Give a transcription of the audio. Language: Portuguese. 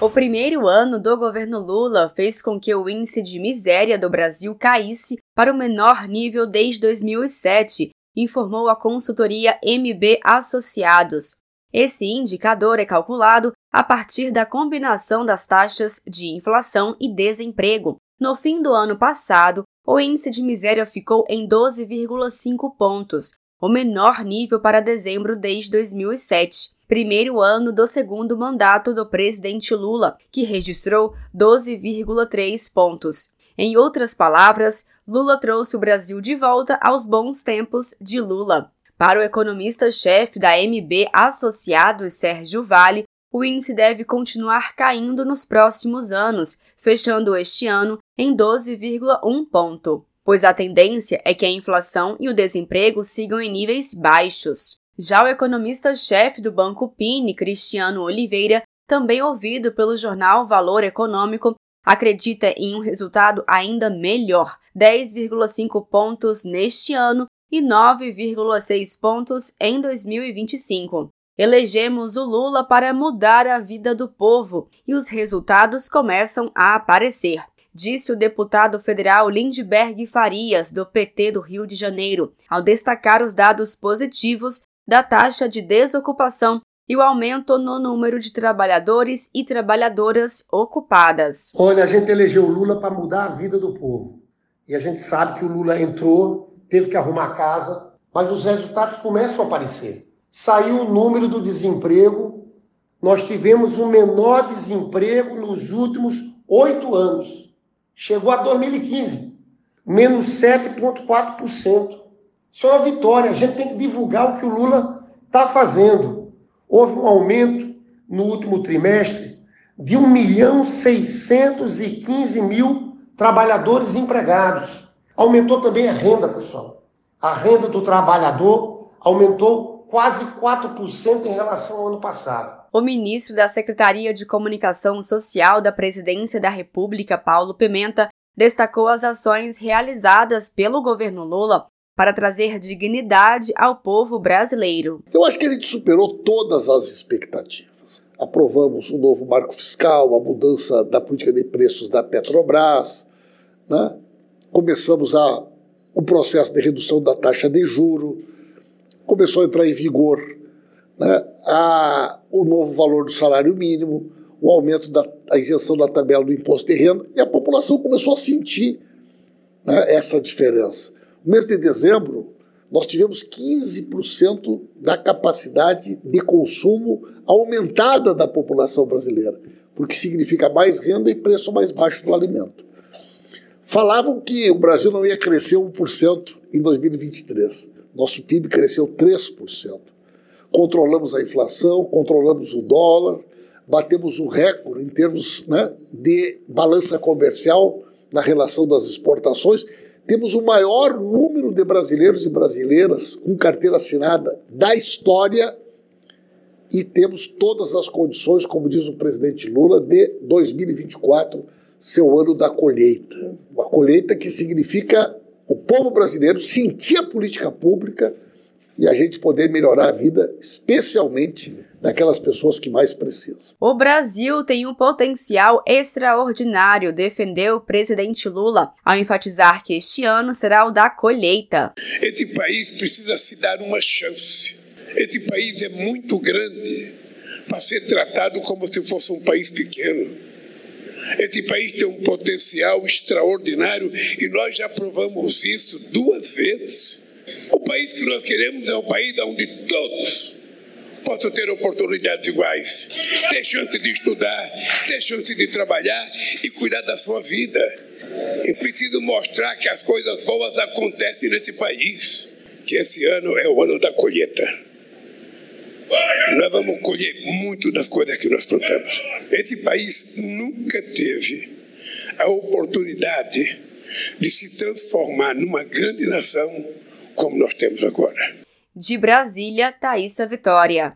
O primeiro ano do governo Lula fez com que o índice de miséria do Brasil caísse para o menor nível desde 2007, informou a consultoria MB Associados. Esse indicador é calculado a partir da combinação das taxas de inflação e desemprego. No fim do ano passado, o índice de miséria ficou em 12,5 pontos, o menor nível para dezembro desde 2007 primeiro ano do segundo mandato do presidente Lula, que registrou 12,3 pontos. Em outras palavras, Lula trouxe o Brasil de volta aos bons tempos de Lula. Para o economista-chefe da MB Associados, Sérgio Vale, o índice deve continuar caindo nos próximos anos, fechando este ano em 12,1 ponto, pois a tendência é que a inflação e o desemprego sigam em níveis baixos. Já o economista-chefe do Banco Pini, Cristiano Oliveira, também ouvido pelo jornal Valor Econômico, acredita em um resultado ainda melhor, 10,5 pontos neste ano e 9,6 pontos em 2025. Elegemos o Lula para mudar a vida do povo e os resultados começam a aparecer, disse o deputado federal Lindbergh Farias, do PT do Rio de Janeiro, ao destacar os dados positivos da taxa de desocupação e o aumento no número de trabalhadores e trabalhadoras ocupadas. Olha, a gente elegeu o Lula para mudar a vida do povo. E a gente sabe que o Lula entrou, teve que arrumar casa, mas os resultados começam a aparecer. Saiu o número do desemprego, nós tivemos o menor desemprego nos últimos oito anos. Chegou a 2015, menos 7,4%. Isso é uma vitória. A gente tem que divulgar o que o Lula está fazendo. Houve um aumento no último trimestre de 1 milhão 615 mil trabalhadores empregados. Aumentou também a renda, pessoal. A renda do trabalhador aumentou quase 4% em relação ao ano passado. O ministro da Secretaria de Comunicação Social da Presidência da República, Paulo Pimenta, destacou as ações realizadas pelo governo Lula para trazer dignidade ao povo brasileiro. Eu acho que gente superou todas as expectativas. Aprovamos o novo marco fiscal, a mudança da política de preços da Petrobras, né? começamos a, o processo de redução da taxa de juro, começou a entrar em vigor né? a, o novo valor do salário mínimo, o aumento da isenção da tabela do imposto de renda, e a população começou a sentir né, essa diferença. No mês de dezembro, nós tivemos 15% da capacidade de consumo aumentada da população brasileira, porque significa mais renda e preço mais baixo do alimento. Falavam que o Brasil não ia crescer 1% em 2023. Nosso PIB cresceu 3%. Controlamos a inflação, controlamos o dólar, batemos o recorde em termos né, de balança comercial na relação das exportações temos o maior número de brasileiros e brasileiras com carteira assinada da história e temos todas as condições, como diz o presidente Lula, de 2024 ser o ano da colheita. Uma colheita que significa o povo brasileiro sentir a política pública e a gente poder melhorar a vida, especialmente daquelas pessoas que mais precisam. O Brasil tem um potencial extraordinário, defendeu o presidente Lula, ao enfatizar que este ano será o da colheita. Esse país precisa se dar uma chance. Esse país é muito grande para ser tratado como se fosse um país pequeno. Esse país tem um potencial extraordinário e nós já provamos isso duas vezes. O país que nós queremos é um país onde todos possam ter oportunidades iguais, ter chance de estudar, ter chance de trabalhar e cuidar da sua vida. E preciso mostrar que as coisas boas acontecem nesse país, que esse ano é o ano da colheita. Nós vamos colher muito das coisas que nós plantamos. Esse país nunca teve a oportunidade de se transformar numa grande nação como nós temos agora. De Brasília, Thaisa Vitória.